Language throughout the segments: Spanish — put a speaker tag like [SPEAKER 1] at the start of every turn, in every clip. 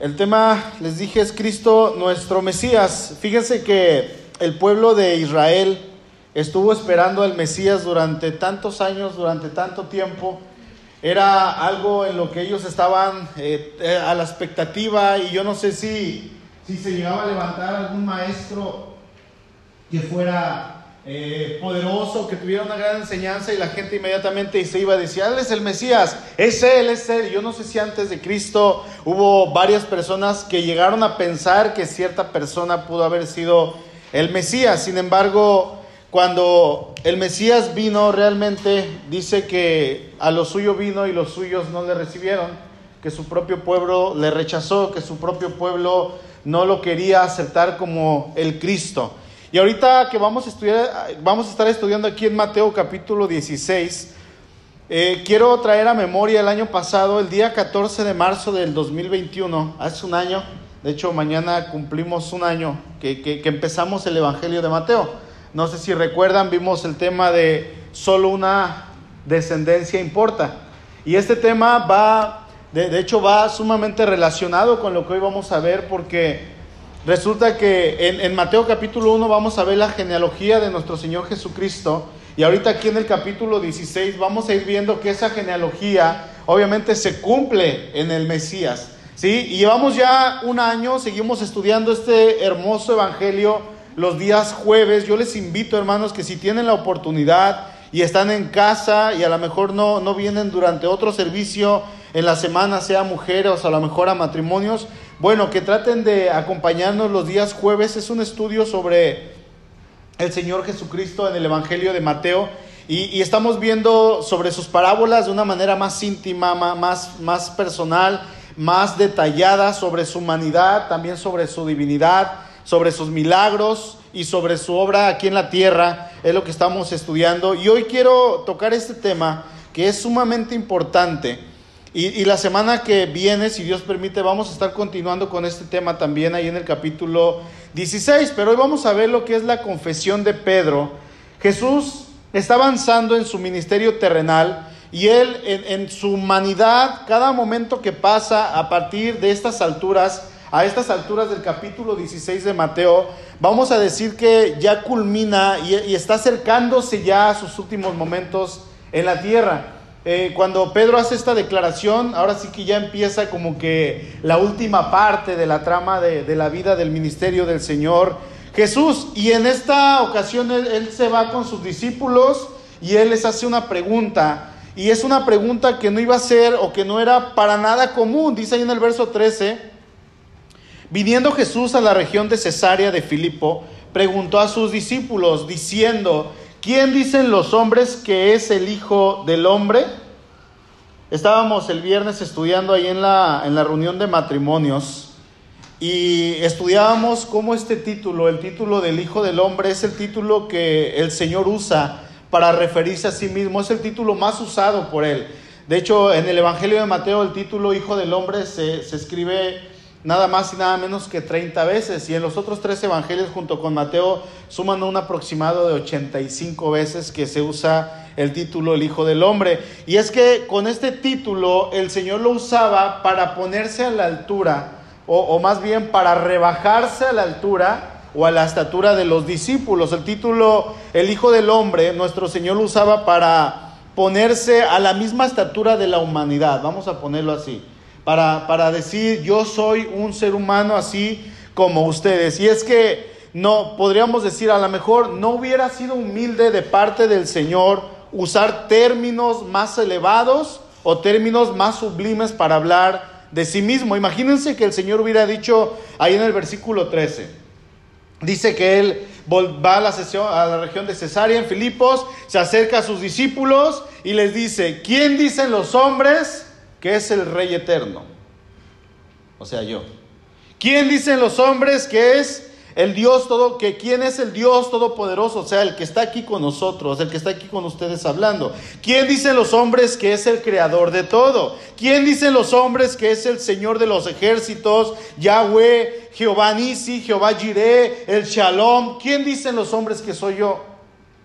[SPEAKER 1] El tema, les dije, es Cristo nuestro Mesías. Fíjense que el pueblo de Israel estuvo esperando al Mesías durante tantos años, durante tanto tiempo. Era algo en lo que ellos estaban eh, a la expectativa y yo no sé si, si se llegaba a levantar algún maestro que fuera eh, poderoso, que tuviera una gran enseñanza y la gente inmediatamente se iba a decir, Él es el Mesías, es Él, es Él. Yo no sé si antes de Cristo hubo varias personas que llegaron a pensar que cierta persona pudo haber sido el Mesías. Sin embargo, cuando el Mesías vino realmente, dice que a lo suyo vino y los suyos no le recibieron, que su propio pueblo le rechazó, que su propio pueblo no lo quería aceptar como el Cristo. Y ahorita que vamos a, estudiar, vamos a estar estudiando aquí en Mateo capítulo 16, eh, quiero traer a memoria el año pasado, el día 14 de marzo del 2021, hace un año, de hecho mañana cumplimos un año que, que, empezamos el Evangelio de Mateo. No sé si recuerdan, vimos el tema de solo una descendencia importa. Y este tema va, de hecho va sumamente relacionado con lo que hoy vamos a ver porque Resulta que en, en, Mateo capítulo 1 vamos a ver la genealogía de nuestro Señor Jesucristo. Y ahorita aquí en el capítulo 16 vamos a ir viendo que esa genealogía obviamente se cumple en el Mesías. ¿sí? Y llevamos ya un año, seguimos estudiando este hermoso evangelio los días jueves. Yo les invito, hermanos, que si tienen la oportunidad y están en casa y a lo mejor no, no vienen durante otro servicio en la semana, sea mujeres o a lo mejor a matrimonios, bueno, que traten de acompañarnos los días jueves. Es un estudio sobre el Señor Jesucristo en el Evangelio de Mateo. Y, estamos viendo sobre sus parábolas de una manera más íntima, más, más personal, más detallada sobre su humanidad, también sobre su divinidad, sobre sus milagros y sobre su obra aquí en la tierra. Es lo que estamos estudiando. Y hoy quiero tocar este tema que es sumamente importante y, la semana que viene, si Dios permite, vamos a estar continuando con este tema también ahí en el capítulo 16. Pero hoy vamos a ver lo que es la confesión de Pedro. Jesús está avanzando en su ministerio terrenal y él en, en su humanidad, cada momento que pasa a partir de estas alturas, a estas alturas del capítulo 16 de Mateo, vamos a decir que ya culmina y, y está acercándose ya a sus últimos momentos en la tierra. Eh, cuando Pedro hace esta declaración, ahora sí que ya empieza como que la última parte de la trama de, de la vida del ministerio del Señor Jesús. Y en esta ocasión él, él, se va con sus discípulos y él les hace una pregunta. Y es una pregunta que no iba a ser o que no era para nada común. Dice ahí en el verso 13, viniendo Jesús a la región de Cesarea de Filipo, preguntó a sus discípulos diciendo, ¿Quién dicen los hombres que es el Hijo del Hombre? Estábamos el viernes estudiando ahí en la, en la reunión de matrimonios y estudiábamos cómo este título, el título del Hijo del Hombre, es el título que el Señor usa para referirse a sí mismo, es el título más usado por Él. De hecho, en el Evangelio de Mateo el título Hijo del Hombre se, se escribe nada más y nada menos que 30 veces. Y en los otros tres evangelios junto con Mateo suman un aproximado de 85 veces que se usa el título El Hijo del Hombre. Y es que con este título el Señor lo usaba para ponerse a la altura, o, o más bien para rebajarse a la altura o a la estatura de los discípulos. El título El Hijo del Hombre, nuestro Señor lo usaba para ponerse a la misma estatura de la humanidad, vamos a ponerlo así para, para decir yo soy un ser humano así como ustedes. Y es que no, podríamos decir, a lo mejor no hubiera sido humilde de parte del Señor usar términos más elevados o términos más sublimes para hablar de sí mismo. Imagínense que el Señor hubiera dicho ahí en el versículo 13. Dice que él va a la, a la región de Cesarea en Filipos, se acerca a sus discípulos y les dice, ¿quién dicen los hombres que es el Rey eterno? O sea, yo. ¿Quién dicen los hombres que es el Dios todo, que quién es el Dios todopoderoso? O sea, el que está aquí con nosotros, el que está aquí con ustedes hablando. ¿Quién dicen los hombres que es el creador de todo? ¿Quién dicen los hombres que es el Señor de los ejércitos? Yahweh, Jehová Nisi, Jehová Jireh, el Shalom. ¿Quién dicen los hombres que soy yo?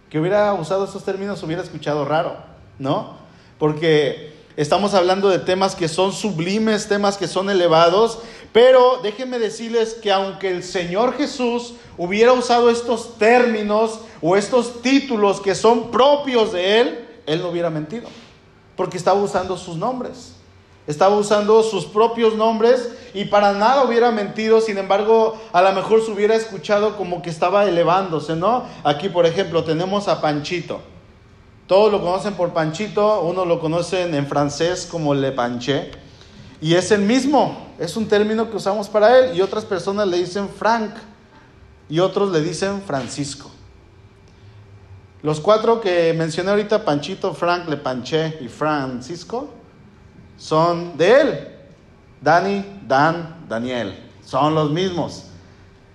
[SPEAKER 1] Que hubiera usado esos términos hubiera escuchado raro, ¿no? Porque Estamos hablando de temas que son sublimes, temas que son elevados, pero déjenme decirles que aunque el Señor Jesús hubiera usado estos términos o estos títulos que son propios de Él, Él no hubiera mentido, porque estaba usando sus nombres. Estaba usando sus propios nombres y para nada hubiera mentido, sin embargo, a lo mejor se hubiera escuchado como que estaba elevándose, ¿no? Aquí, por ejemplo, tenemos a Panchito. Todos lo conocen por Panchito, uno lo conocen en francés como Le Panché, y es el mismo, es un término que usamos para él, y otras personas le dicen Frank, y otros le dicen Francisco. Los cuatro que mencioné ahorita, Panchito, Frank, Le Panché y Francisco, son de él. Dani, Dan, Daniel. Son los mismos.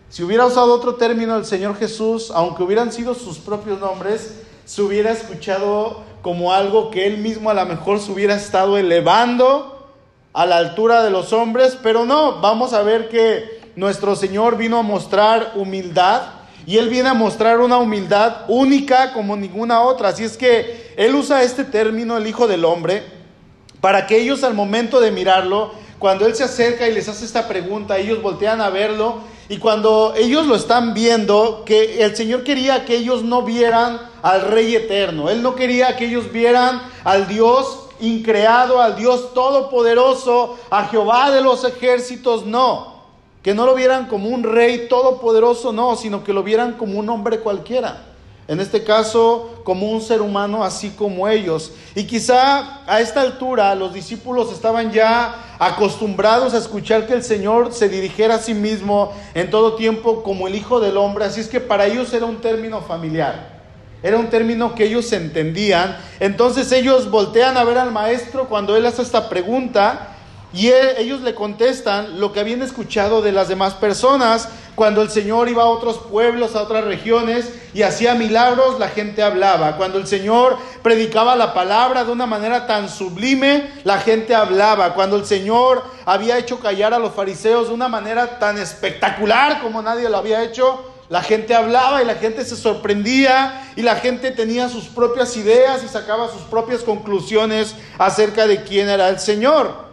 [SPEAKER 1] Si hubiera usado otro término el Señor Jesús, aunque hubieran sido sus propios nombres, se hubiera escuchado como algo que él mismo a lo mejor se hubiera estado elevando a la altura de los hombres, pero no, vamos a ver que nuestro Señor vino a mostrar humildad y él viene a mostrar una humildad única como ninguna otra. Así es que él usa este término, el Hijo del Hombre, para que ellos al momento de mirarlo, cuando Él se acerca y les hace esta pregunta, ellos voltean a verlo y cuando ellos lo están viendo, que el Señor quería que ellos no vieran al Rey eterno, Él no quería que ellos vieran al Dios increado, al Dios todopoderoso, a Jehová de los ejércitos, no, que no lo vieran como un Rey todopoderoso, no, sino que lo vieran como un hombre cualquiera en este caso como un ser humano así como ellos. Y quizá a esta altura los discípulos estaban ya acostumbrados a escuchar que el Señor se dirigiera a sí mismo en todo tiempo como el Hijo del Hombre, así es que para ellos era un término familiar. Era un término que ellos entendían. Entonces ellos voltean a ver al maestro cuando él hace esta pregunta y ellos le contestan lo que habían escuchado de las demás personas. Cuando el Señor iba a otros pueblos, a otras regiones y hacía milagros, la gente hablaba. Cuando el Señor predicaba la palabra de una manera tan sublime, la gente hablaba. Cuando el Señor había hecho callar a los fariseos de una manera tan espectacular como nadie lo había hecho, la gente hablaba y la gente se sorprendía y la gente tenía sus propias ideas y sacaba sus propias conclusiones acerca de quién era el Señor.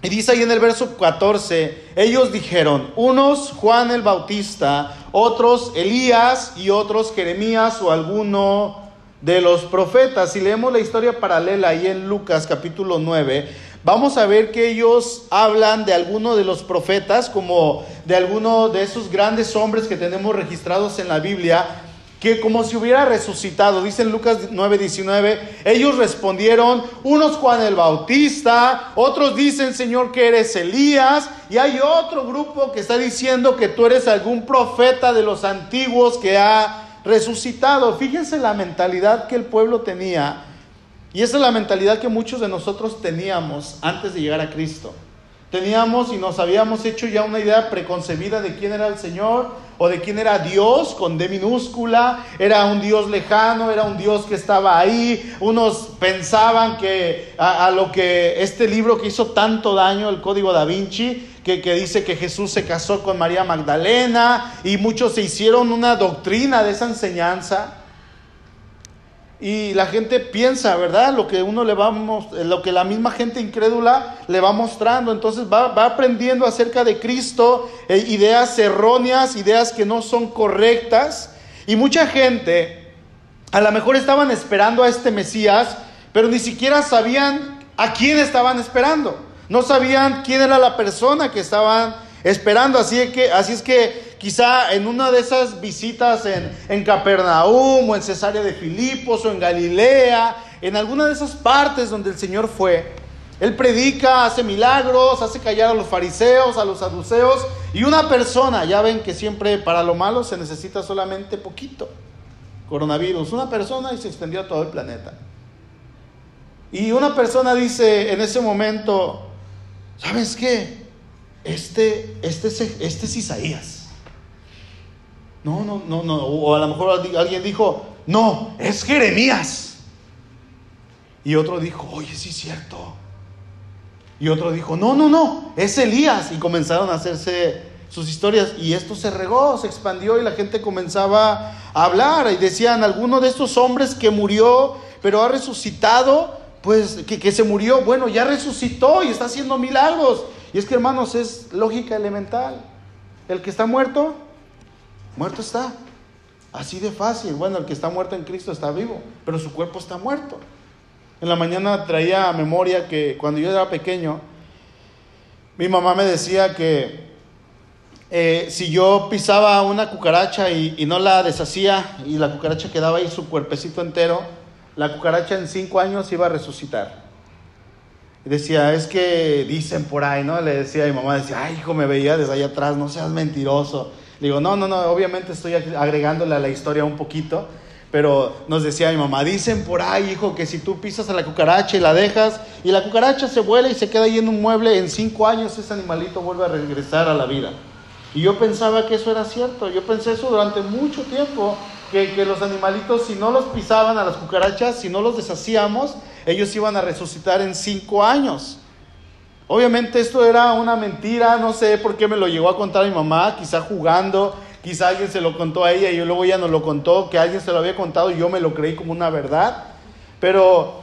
[SPEAKER 1] Y dice ahí en el verso 14, ellos dijeron, unos Juan el Bautista, otros Elías y otros Jeremías o alguno de los profetas. Si leemos la historia paralela ahí en Lucas capítulo 9, vamos a ver que ellos hablan de alguno de los profetas como de alguno de esos grandes hombres que tenemos registrados en la Biblia que como si hubiera resucitado, dice en Lucas 9:19, ellos respondieron, unos Juan el Bautista, otros dicen, Señor, que eres Elías, y hay otro grupo que está diciendo que tú eres algún profeta de los antiguos que ha resucitado. Fíjense la mentalidad que el pueblo tenía, y esa es la mentalidad que muchos de nosotros teníamos antes de llegar a Cristo. Teníamos y nos habíamos hecho ya una idea preconcebida de quién era el Señor o de quién era Dios con D minúscula. Era un Dios lejano, era un Dios que estaba ahí. Unos pensaban que a, lo que este libro que hizo tanto daño, el Código da Vinci, que, que, dice que Jesús se casó con María Magdalena y muchos se hicieron una doctrina de esa enseñanza. Y la gente piensa, ¿verdad? Lo que uno le va lo que la misma gente incrédula le va mostrando. Entonces va, aprendiendo acerca de Cristo, eh, ideas erróneas, ideas que no son correctas. Y mucha gente a lo mejor estaban esperando a este Mesías, pero ni siquiera sabían a quién estaban esperando. No sabían quién era la persona que estaban esperando. Así que, así es que quizá en una de esas visitas en, en Capernaum o en Cesarea de Filipos o en Galilea, en alguna de esas partes donde el Señor fue, Él predica, hace milagros, hace callar a los fariseos, a los saduceos, y una persona, ya ven que siempre para lo malo se necesita solamente poquito. Coronavirus, una persona y se extendió a todo el planeta. Y una persona dice en ese momento, ¿sabes qué? Este, este, este es Isaías. No, no, no, no. O a lo mejor alguien dijo, no, es Jeremías. Y otro dijo, oye, sí es cierto. Y otro dijo, no, no, no, es Elías. Y comenzaron a hacerse sus historias. Y esto se regó, se expandió y la gente comenzaba a hablar. Y decían, alguno de estos hombres que murió, pero ha resucitado, pues que, que se murió, bueno, ya resucitó y está haciendo milagros. Y es que hermanos, es lógica elemental. El que está muerto, muerto está. Así de fácil. Bueno, el que está muerto en Cristo está vivo, pero su cuerpo está muerto. En la mañana traía a memoria que cuando yo era pequeño, mi mamá me decía que eh, si yo pisaba una cucaracha y, y, no la deshacía y la cucaracha quedaba ahí su cuerpecito entero, la cucaracha en cinco años iba a resucitar. Decía, es que dicen por ahí, ¿no? Le decía mi mamá, decía, ay, hijo, me veía desde allá atrás, no seas mentiroso. Le digo, no, no, no, obviamente estoy agregándole a la historia un poquito, pero nos decía mi mamá, dicen por ahí, hijo, que si tú pisas a la cucaracha y la dejas, y la cucaracha se vuela y se queda ahí en un mueble, en cinco años ese animalito vuelve a regresar a la vida. Y yo pensaba que eso era cierto, yo pensé eso durante mucho tiempo, que, que los animalitos, si no los pisaban a las cucarachas, si no los deshacíamos, ellos iban a resucitar en cinco años. Obviamente esto era una mentira, no sé por qué me lo llegó a contar mi mamá, quizá jugando, quizá alguien se lo contó a ella y luego ella nos lo contó, que alguien se lo había contado y yo me lo creí como una verdad. Pero,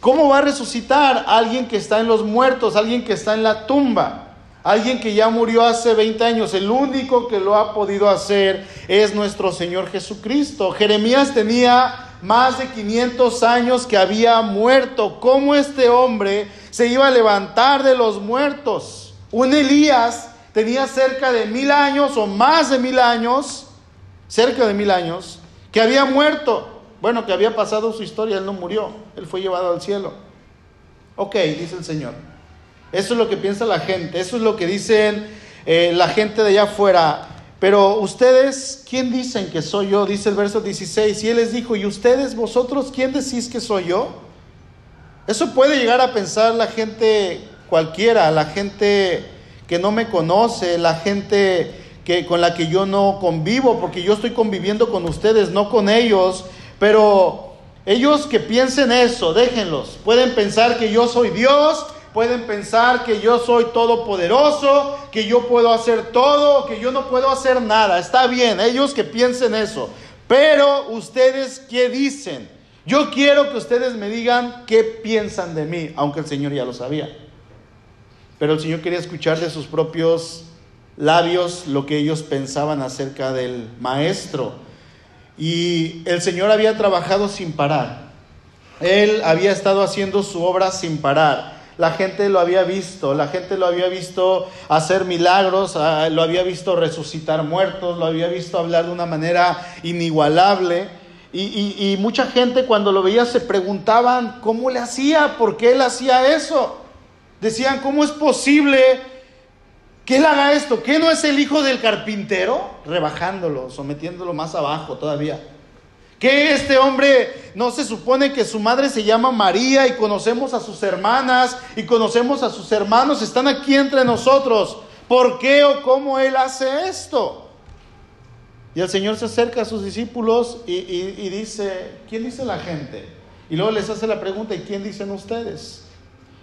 [SPEAKER 1] ¿cómo va a resucitar alguien que está en los muertos, alguien que está en la tumba? Alguien que ya murió hace 20 años, el único que lo ha podido hacer es nuestro Señor Jesucristo. Jeremías tenía más de 500 años que había muerto. ¿Cómo este hombre se iba a levantar de los muertos? Un Elías tenía cerca de mil años o más de mil años, cerca de mil años, que había muerto. Bueno, que había pasado su historia, él no murió, él fue llevado al cielo. Ok, dice el Señor. Eso es lo que piensa la gente, eso es lo que dicen eh, la gente de allá afuera. Pero ustedes, ¿quién dicen que soy yo? Dice el verso 16. Y él les dijo, ¿y ustedes, vosotros, quién decís que soy yo? Eso puede llegar a pensar la gente cualquiera, la gente que no me conoce, la gente que, con la que yo no convivo, porque yo estoy conviviendo con ustedes, no con ellos. Pero ellos que piensen eso, déjenlos. Pueden pensar que yo soy Dios, pueden pensar que yo soy todopoderoso, que yo puedo hacer todo, que yo no puedo hacer nada. Está bien, ellos que piensen eso. Pero ustedes, ¿qué dicen? Yo quiero que ustedes me digan qué piensan de mí, aunque el Señor ya lo sabía. Pero el Señor quería escuchar de sus propios labios lo que ellos pensaban acerca del Maestro. Y el Señor había trabajado sin parar. Él había estado haciendo su obra sin parar. La gente lo había visto, la gente lo había visto hacer milagros, ah, lo había visto resucitar muertos, lo había visto hablar de una manera inigualable. Y, mucha gente cuando lo veía se preguntaban cómo le hacía, por qué él hacía eso. Decían, ¿cómo es posible que él haga esto? ¿Qué no es el hijo del carpintero? Rebajándolo, sometiéndolo más abajo todavía. Que este hombre no se supone que su madre se llama María y conocemos a sus hermanas y conocemos a sus hermanos, están aquí entre nosotros. ¿Por qué o cómo él hace esto? Y el Señor se acerca a sus discípulos y, y dice, ¿quién dice la gente? Y luego les hace la pregunta, ¿y quién dicen ustedes?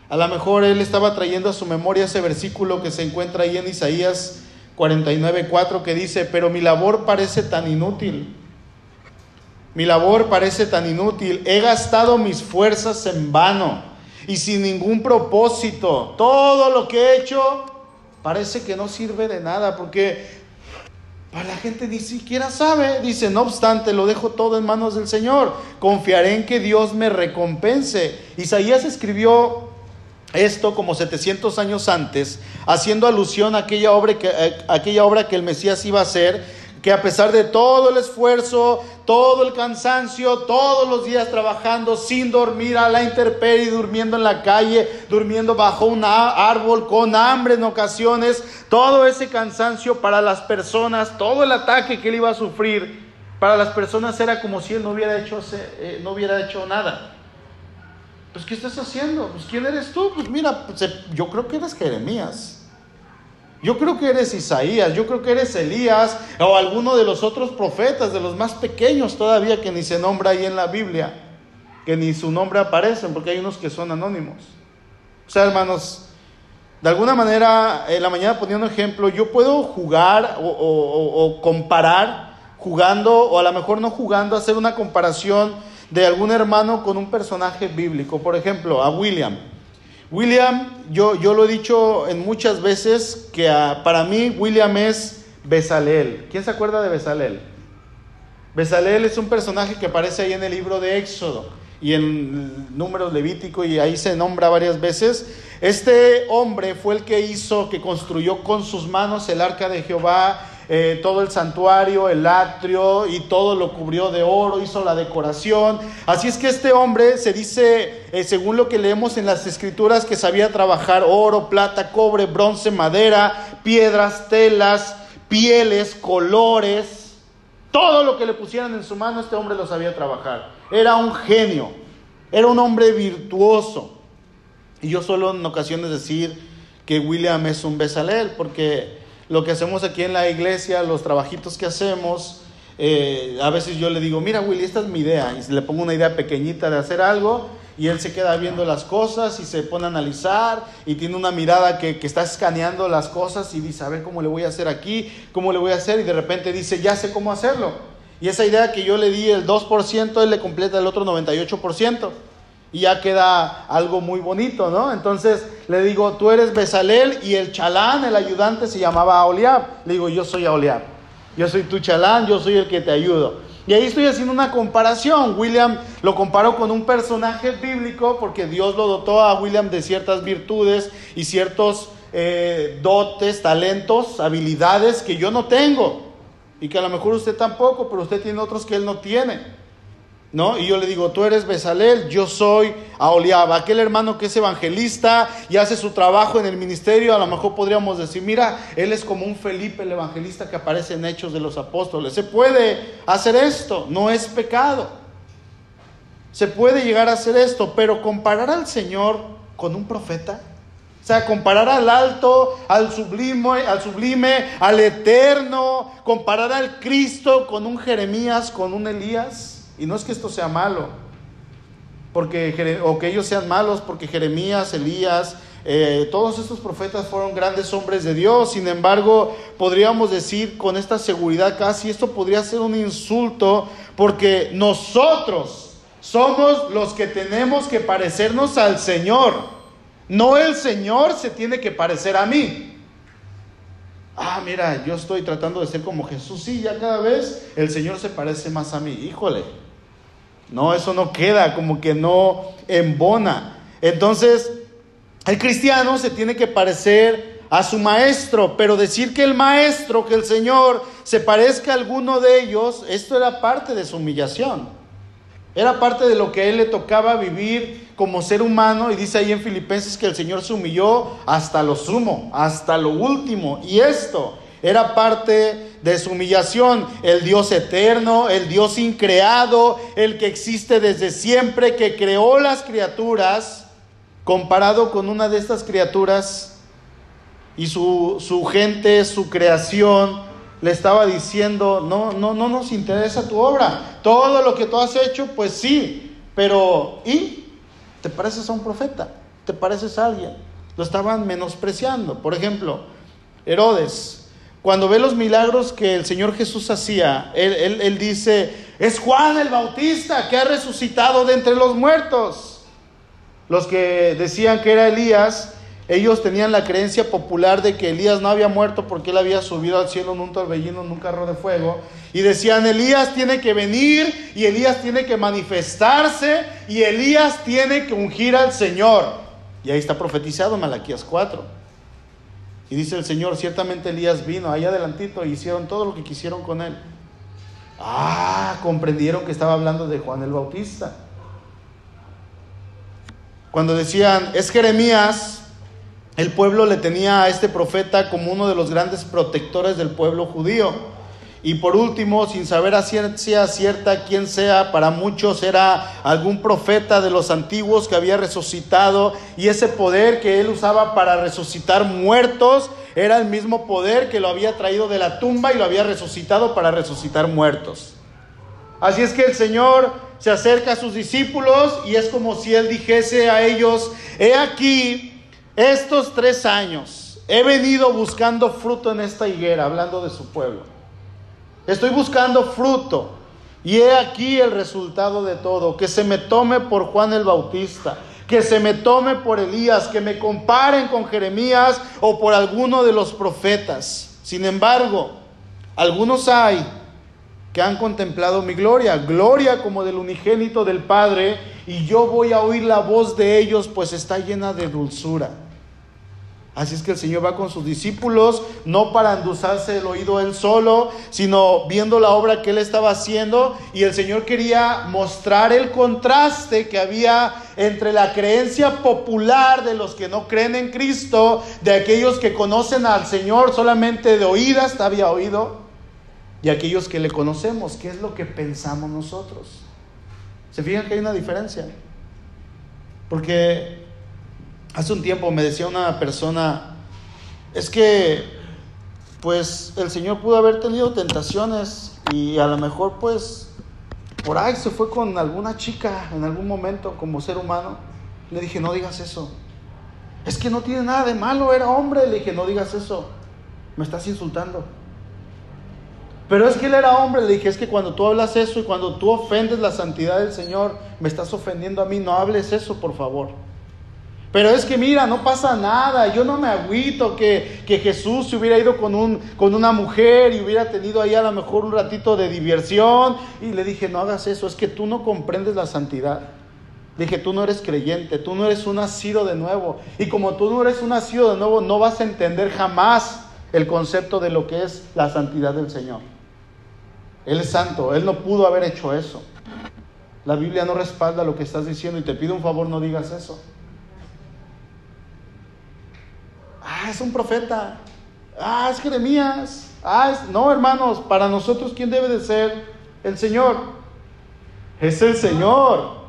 [SPEAKER 1] A lo mejor él estaba trayendo a su memoria ese versículo que se encuentra ahí en Isaías 49.4 que dice, pero mi labor parece tan inútil mi labor parece tan inútil. He gastado mis fuerzas en vano y sin ningún propósito. Todo lo que he hecho parece que no sirve de nada porque para la gente ni siquiera sabe. Dice, no obstante, lo dejo todo en manos del Señor. Confiaré en que Dios me recompense. Isaías escribió esto como 700 años antes, haciendo alusión a aquella obra que, a aquella obra que el Mesías iba a hacer que a pesar de todo el esfuerzo, todo el cansancio, todos los días trabajando sin dormir a la intemperie, durmiendo en la calle, durmiendo bajo un árbol, con hambre en ocasiones, todo ese cansancio para las personas, todo el ataque que él iba a sufrir, para las personas era como si él no hubiera hecho, eh, no hubiera hecho nada. Pues, ¿qué estás haciendo? Pues, ¿quién eres tú? Pues, mira, pues, yo creo que eres Jeremías. Yo creo que eres Isaías, yo creo que eres Elías o alguno de los otros profetas, de los más pequeños todavía que ni se nombra ahí en la Biblia, que ni su nombre aparece, porque hay unos que son anónimos. O sea, hermanos, de alguna manera, en la mañana un ejemplo, yo puedo jugar o, o comparar, jugando, o a lo mejor no jugando, hacer una comparación de algún hermano con un personaje bíblico. Por ejemplo, a William. William, yo, yo lo he dicho en muchas veces que para mí William es Besaleel. ¿Quién se acuerda de Besaleel? Besaleel es un personaje que aparece ahí en el libro de Éxodo y en números levítico y ahí se nombra varias veces. Este hombre fue el que hizo, que construyó con sus manos el arca de Jehová, eh, todo el santuario, el atrio y todo lo cubrió de oro, hizo la decoración. Así es que este hombre se dice, eh, según lo que leemos en las escrituras, que sabía trabajar oro, plata, cobre, bronce, madera, piedras, telas, pieles, colores, todo lo que le pusieran en su mano, este hombre lo sabía trabajar. Era un genio, era un hombre virtuoso. Y yo suelo en ocasiones decir que William es un Besalel, porque lo que hacemos aquí en la iglesia, los trabajitos que hacemos, eh, a veces yo le digo, mira Willy, esta es mi idea, y le pongo una idea pequeñita de hacer algo, y él se queda viendo las cosas y se pone a analizar y tiene una mirada que, que, está escaneando las cosas y dice, a ver cómo le voy a hacer aquí, cómo le voy a hacer, y de repente dice, ya sé cómo hacerlo. Y esa idea que yo le di el 2%, él le completa el otro 98% y ya queda algo muy bonito, ¿no? Entonces le digo, tú eres Besalel y el chalán, el ayudante, se llamaba Aoliab. Le digo, yo soy Aoliab. Yo soy tu chalán, yo soy el que te ayudo. Y ahí estoy haciendo una comparación. William lo comparo con un personaje bíblico porque Dios lo dotó a William de ciertas virtudes y ciertos eh, dotes, talentos, habilidades que yo no tengo. Y que a lo mejor usted tampoco, pero usted tiene otros que él no tiene. ¿No? Y yo le digo, tú eres Besalel, yo soy Aoliab, aquel hermano que es evangelista y hace su trabajo en el ministerio, a lo mejor podríamos decir, mira, él es como un Felipe el evangelista que aparece en Hechos de los Apóstoles. Se puede hacer esto, no es pecado. Se puede llegar a hacer esto, pero comparar al Señor con un profeta, o sea, comparar al alto, al sublime, al sublime, al eterno, comparar al Cristo con un Jeremías, con un Elías. Y no es que esto sea malo, porque, o que ellos sean malos, porque Jeremías, Elías, eh, todos estos profetas fueron grandes hombres de Dios. Sin embargo, podríamos decir con esta seguridad casi, esto podría ser un insulto, porque nosotros somos los que tenemos que parecernos al Señor. No el Señor se tiene que parecer a mí. Ah, mira, yo estoy tratando de ser como Jesús. Sí, ya cada vez el Señor se parece más a mí. Híjole, no, eso no queda, como que no embona. Entonces, el cristiano se tiene que parecer a su maestro, pero decir que el maestro, que el Señor se parezca a alguno de ellos, esto era parte de su humillación. Era parte de lo que a él le tocaba vivir como ser humano y dice ahí en Filipenses que el Señor se humilló hasta lo sumo, hasta lo último. Y esto era parte de su humillación, el Dios eterno, el Dios increado, el que existe desde siempre, que creó las criaturas, comparado con una de estas criaturas y su, su gente, su creación, le estaba diciendo, no, no, no nos interesa tu obra, todo lo que tú has hecho, pues sí, pero ¿y? ¿Te pareces a un profeta? ¿Te pareces a alguien? Lo estaban menospreciando. Por ejemplo, Herodes, cuando ve los milagros que el Señor Jesús hacía, él, dice, es Juan el Bautista que ha resucitado de entre los muertos. Los que decían que era Elías, ellos tenían la creencia popular de que Elías no había muerto porque él había subido al cielo en un torbellino, en un carro de fuego. Y decían, Elías tiene que venir y Elías tiene que manifestarse y Elías tiene que ungir al Señor. Y ahí está profetizado Malaquías 4. Y dice el Señor, ciertamente Elías vino ahí adelantito y hicieron todo lo que quisieron con él. Ah, comprendieron que estaba hablando de Juan el Bautista. Cuando decían, es Jeremías, el pueblo le tenía a este profeta como uno de los grandes protectores del pueblo judío. Y por último, sin saber a ciencia cierta quién sea, para muchos era algún profeta de los antiguos que había resucitado y ese poder que él usaba para resucitar muertos era el mismo poder que lo había traído de la tumba y lo había resucitado para resucitar muertos. Así es que el Señor se acerca a sus discípulos y es como si él dijese a ellos, he aquí, estos tres años he venido buscando fruto en esta higuera, hablando de su pueblo. Estoy buscando fruto. Y he aquí el resultado de todo, que se me tome por Juan el Bautista, que se me tome por Elías, que me comparen con Jeremías o por alguno de los profetas. Sin embargo, algunos hay que han contemplado mi gloria, gloria como del unigénito del Padre, y yo voy a oír la voz de ellos, pues está llena de dulzura. Así es que el Señor va con sus discípulos, no para endulzarse el oído él solo, sino viendo la obra que él estaba haciendo. Y el Señor quería mostrar el contraste que había entre la creencia popular de los que no creen en Cristo, de aquellos que conocen al Señor solamente de oídas, había oído, y aquellos que le conocemos, qué es lo que pensamos nosotros. ¿Se fijan que hay una diferencia? Porque Hace un tiempo me decía una persona, es que pues el Señor pudo haber tenido tentaciones y a lo mejor pues por ahí se fue con alguna chica en algún momento como ser humano. Le dije, no digas eso. Es que no tiene nada de malo, era hombre. Le dije, no digas eso. Me estás insultando. Pero es que él era hombre. Le dije, es que cuando tú hablas eso y cuando tú ofendes la santidad del Señor, me estás ofendiendo a mí. No hables eso, por favor. Pero es que mira, no pasa nada, yo no me agüito que, que Jesús se hubiera ido con, un, con una mujer y hubiera tenido ahí a lo mejor un ratito de diversión. Y le dije, no hagas eso, es que tú no comprendes la santidad. Dije, tú no eres creyente, tú no eres un nacido de nuevo. Y como tú no eres un nacido de nuevo, no vas a entender jamás el concepto de lo que es la santidad del Señor. Él es santo, Él no pudo haber hecho eso. La Biblia no respalda lo que estás diciendo y te pido un favor, no digas eso. Ah, es un profeta. Ah, es Jeremías. Ah, es... no, hermanos, para nosotros, ¿quién debe de ser? El Señor. Es el Señor.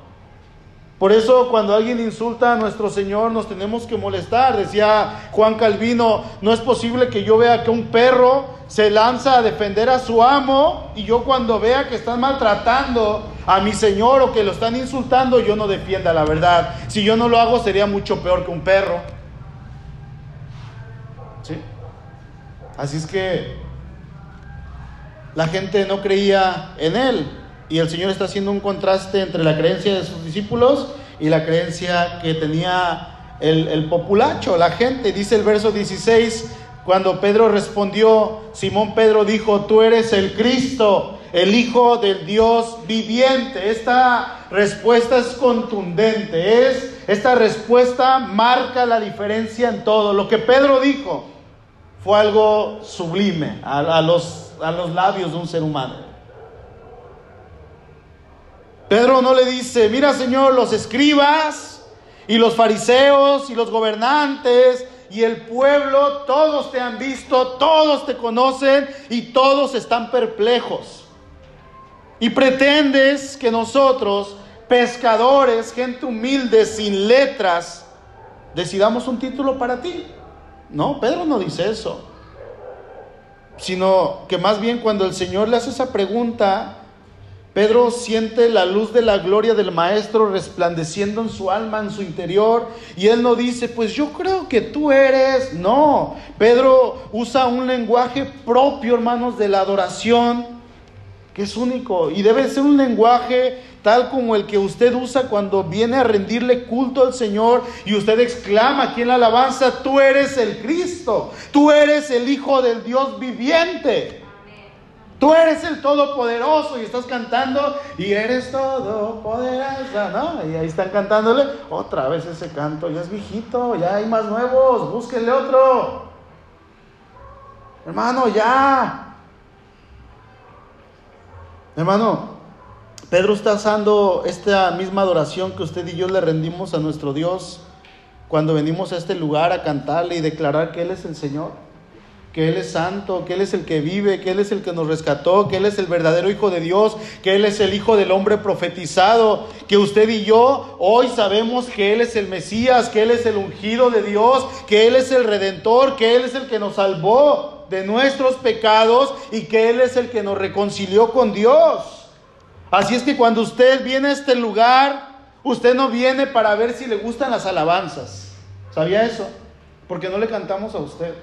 [SPEAKER 1] Por eso cuando alguien insulta a nuestro Señor nos tenemos que molestar. Decía Juan Calvino, no es posible que yo vea que un perro se lanza a defender a su amo y yo cuando vea que están maltratando a mi Señor o que lo están insultando, yo no defienda la verdad. Si yo no lo hago sería mucho peor que un perro. Así es que la gente no creía en él y el Señor está haciendo un contraste entre la creencia de sus discípulos y la creencia que tenía el, el populacho, la gente. Dice el verso 16, cuando Pedro respondió, Simón Pedro dijo, tú eres el Cristo, el Hijo del Dios viviente. Esta respuesta es contundente, es, esta respuesta marca la diferencia en todo. Lo que Pedro dijo fue algo sublime a, los, los labios de un ser humano. Pedro no le dice, mira Señor, los escribas y los fariseos y los gobernantes y el pueblo, todos te han visto, todos te conocen y todos están perplejos. Y pretendes que nosotros, pescadores, gente humilde, sin letras, decidamos un título para ti. No, Pedro no dice eso. Sino que más bien cuando el Señor le hace esa pregunta, Pedro siente la luz de la gloria del Maestro resplandeciendo en su alma, en su interior, y él no dice, pues yo creo que tú eres. No, Pedro usa un lenguaje propio, hermanos, de la adoración, que es único, y debe ser un lenguaje tal como el que usted usa cuando viene a rendirle culto al Señor y usted exclama aquí en la alabanza, tú eres el Cristo, tú eres el Hijo del Dios viviente. Tú eres el Todopoderoso y estás cantando y eres Todopoderoso, ¿no? Y ahí están cantándole otra vez ese canto, ya es viejito, ya hay más nuevos, búsquenle otro. Hermano, ya. Hermano, Pedro está usando esta misma adoración que usted y yo le rendimos a nuestro Dios cuando venimos a este lugar a cantarle y declarar que Él es el Señor, que Él es santo, que Él es el que vive, que Él es el que nos rescató, que Él es el verdadero Hijo de Dios, que Él es el Hijo del hombre profetizado, que usted y yo hoy sabemos que Él es el Mesías, que Él es el ungido de Dios, que Él es el redentor, que Él es el que nos salvó de nuestros pecados y que Él es el que nos reconcilió con Dios. Así es que cuando usted viene a este lugar, usted no viene para ver si le gustan las alabanzas. ¿Sabía eso? Porque no le cantamos a usted.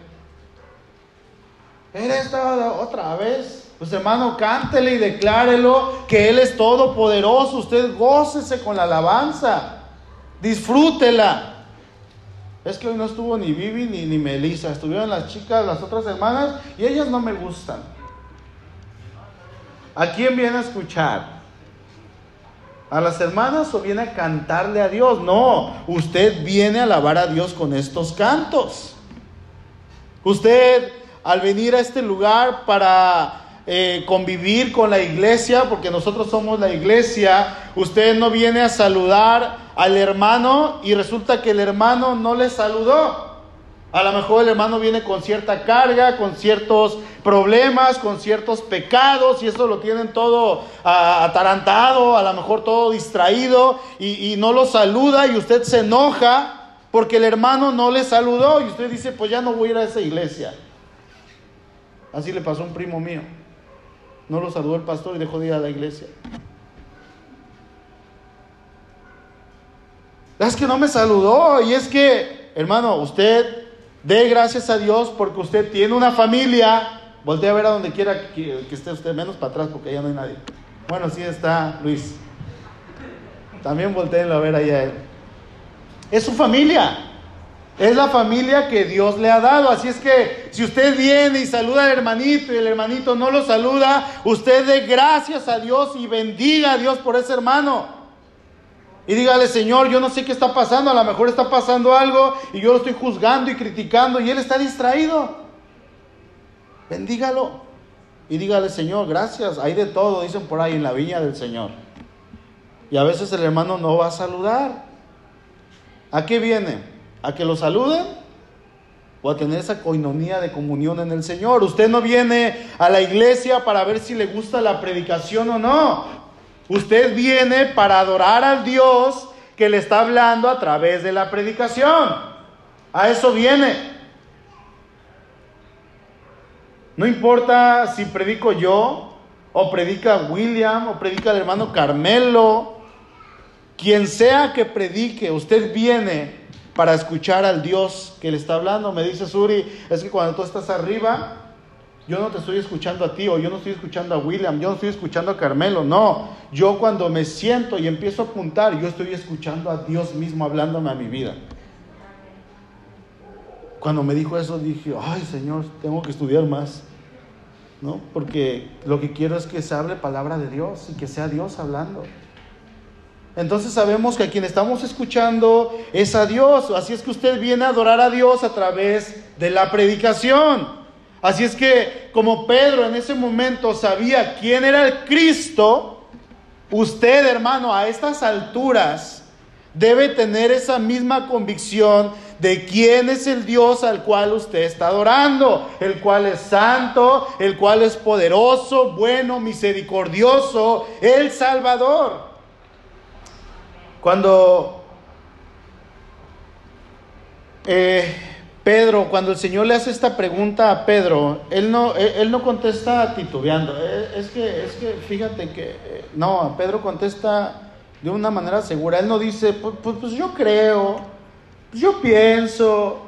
[SPEAKER 1] Eres toda otra vez. Pues hermano, cántele y declárelo que Él es todopoderoso. Usted gócese con la alabanza. Disfrútela. Es que hoy no estuvo ni Vivi ni, ni Melissa. Estuvieron las chicas, las otras hermanas, y ellas no me gustan. ¿A quién viene a escuchar? ¿A las hermanas o viene a cantarle a Dios? No, usted viene a alabar a Dios con estos cantos. Usted al venir a este lugar para eh, convivir con la iglesia, porque nosotros somos la iglesia, usted no viene a saludar al hermano y resulta que el hermano no le saludó. A lo mejor el hermano viene con cierta carga, con ciertos problemas, con ciertos pecados y eso lo tienen todo atarantado, a lo mejor todo distraído y, y no lo saluda y usted se enoja porque el hermano no le saludó y usted dice, pues ya no voy a ir a esa iglesia. Así le pasó a un primo mío. No lo saludó el pastor y dejó de ir a la iglesia. Es que no me saludó y es que, hermano, usted Dé gracias a Dios porque usted tiene una familia. Voltee a ver a donde quiera que, esté usted, menos para atrás porque allá no hay nadie. Bueno, sí está Luis. También volteenlo a ver allá él. Es su familia. Es la familia que Dios le ha dado. Así es que si usted viene y saluda al hermanito y el hermanito no lo saluda, usted dé gracias a Dios y bendiga a Dios por ese hermano. Y dígale, Señor, yo no sé qué está pasando, a lo mejor está pasando algo y yo lo estoy juzgando y criticando y él está distraído. Bendígalo. Y dígale, Señor, gracias. Hay de todo, dicen por ahí en la viña del Señor. Y a veces el hermano no va a saludar. ¿A qué viene? ¿A que lo saluden? ¿O a tener esa coinonía de comunión en el Señor? Usted no viene a la iglesia para ver si le gusta la predicación o no. Usted viene para adorar al Dios que le está hablando a través de la predicación. A eso viene. No importa si predico yo, o predica William, o predica el hermano Carmelo, quien sea que predique, usted viene para escuchar al Dios que le está hablando. Me dice Suri, es que cuando tú estás arriba, yo no te estoy escuchando a ti o yo no estoy escuchando a William, yo no estoy escuchando a Carmelo, no. Yo cuando me siento y empiezo a apuntar, yo estoy escuchando a Dios mismo hablándome a mi vida. Cuando me dijo eso dije, ay Señor, tengo que estudiar más, ¿no? Porque lo que quiero es que se hable palabra de Dios y que sea Dios hablando. Entonces sabemos que a quien estamos escuchando es a Dios, así es que usted viene a adorar a Dios a través de la predicación. Así es que como Pedro en ese momento sabía quién era el Cristo, usted hermano a estas alturas debe tener esa misma convicción de quién es el Dios al cual usted está adorando, el cual es santo, el cual es poderoso, bueno, misericordioso, el Salvador. Cuando eh, Pedro, cuando el Señor le hace esta pregunta a Pedro, él no, él, no contesta titubeando. Eh, es que, es que, fíjate que, eh, no, Pedro contesta de una manera segura. Él no dice, pues, pues, pues yo creo, yo pienso,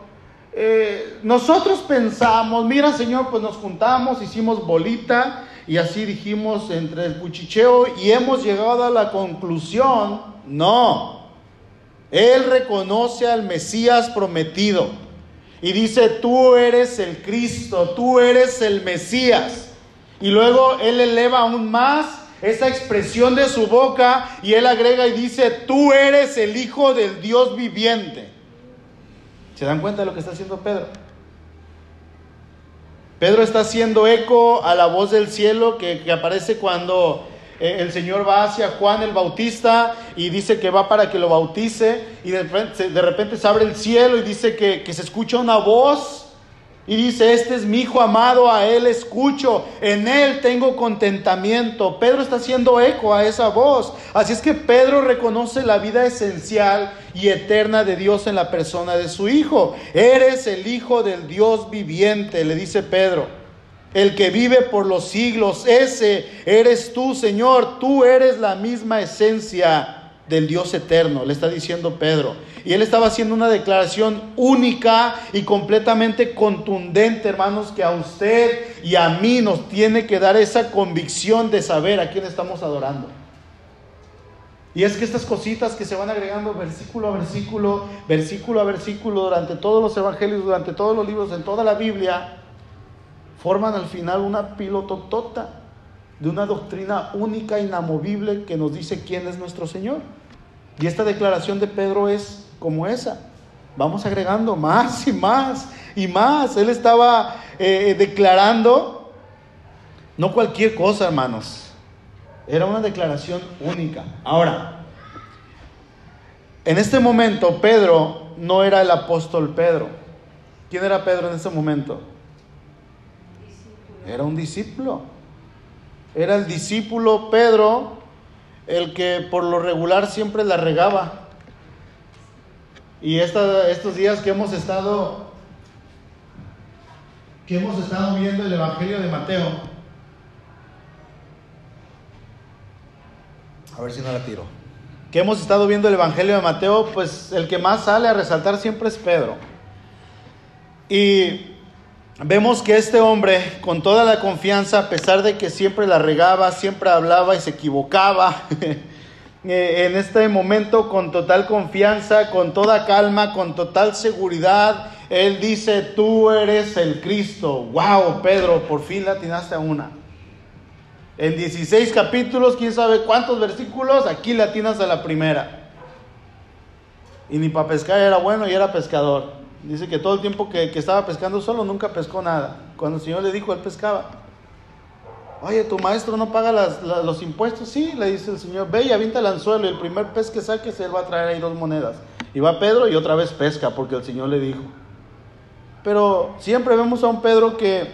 [SPEAKER 1] eh, nosotros pensamos, mira Señor, pues nos juntamos, hicimos bolita y así dijimos entre el cuchicheo y hemos llegado a la conclusión, no, Él reconoce al Mesías prometido y dice, tú eres el Cristo, tú eres el Mesías. Y luego él eleva aún más esa expresión de su boca y él agrega y dice, tú eres el Hijo del Dios viviente. ¿Se dan cuenta de lo que está haciendo Pedro? Pedro está haciendo eco a la voz del cielo que, que aparece cuando eh, el Señor va hacia Juan el Bautista y dice que va para que lo bautice y de repente, de repente se abre el cielo y dice que, que se escucha una voz y dice, este es mi hijo amado, a él escucho, en él tengo contentamiento. Pedro está haciendo eco a esa voz. Así es que Pedro reconoce la vida esencial y eterna de Dios en la persona de su hijo. Eres el hijo del Dios viviente, le dice Pedro el que vive por los siglos, ese eres tú, Señor, tú eres la misma esencia del Dios eterno, le está diciendo Pedro. Y él estaba haciendo una declaración única y completamente contundente, hermanos, que a usted y a mí nos tiene que dar esa convicción de saber a quién estamos adorando. Y es que estas cositas que se van agregando versículo a versículo, versículo a versículo, durante todos los evangelios, durante todos los libros, en toda la Biblia, forman al final una pilototota de una doctrina única, inamovible, que nos dice quién es nuestro Señor. Y esta declaración de Pedro es como esa. Vamos agregando más y más y más. Él estaba eh, declarando, no cualquier cosa, hermanos. Era una declaración única. Ahora, en este momento Pedro no era el apóstol Pedro. ¿Quién era Pedro en ese momento? Era un discípulo. Era el discípulo Pedro el que por lo regular siempre la regaba. Y estos días que hemos estado que hemos estado viendo el Evangelio de Mateo, a ver si no la tiro, que hemos estado viendo el Evangelio de Mateo, pues el que más sale a resaltar siempre es Pedro. Y vemos que este hombre, con toda la confianza, a pesar de que siempre la regaba, siempre hablaba y se equivocaba, eh, en este momento con total confianza, con toda calma, con total seguridad, él dice, tú eres el Cristo. Wow, Pedro, por fin la atinaste a una. En 16 capítulos, quién sabe cuántos versículos, aquí le atinas a la primera. Y ni para pescar era bueno y era pescador. Dice que todo el tiempo que, estaba pescando solo nunca pescó nada. Cuando el Señor le dijo, él pescaba. Oye, tu maestro no paga los impuestos. Sí, le dice el Señor, ve y avienta el anzuelo y el primer pez que saques, él va a traer ahí dos monedas. Y va Pedro y otra vez pesca porque el Señor le dijo. Pero siempre vemos a un Pedro que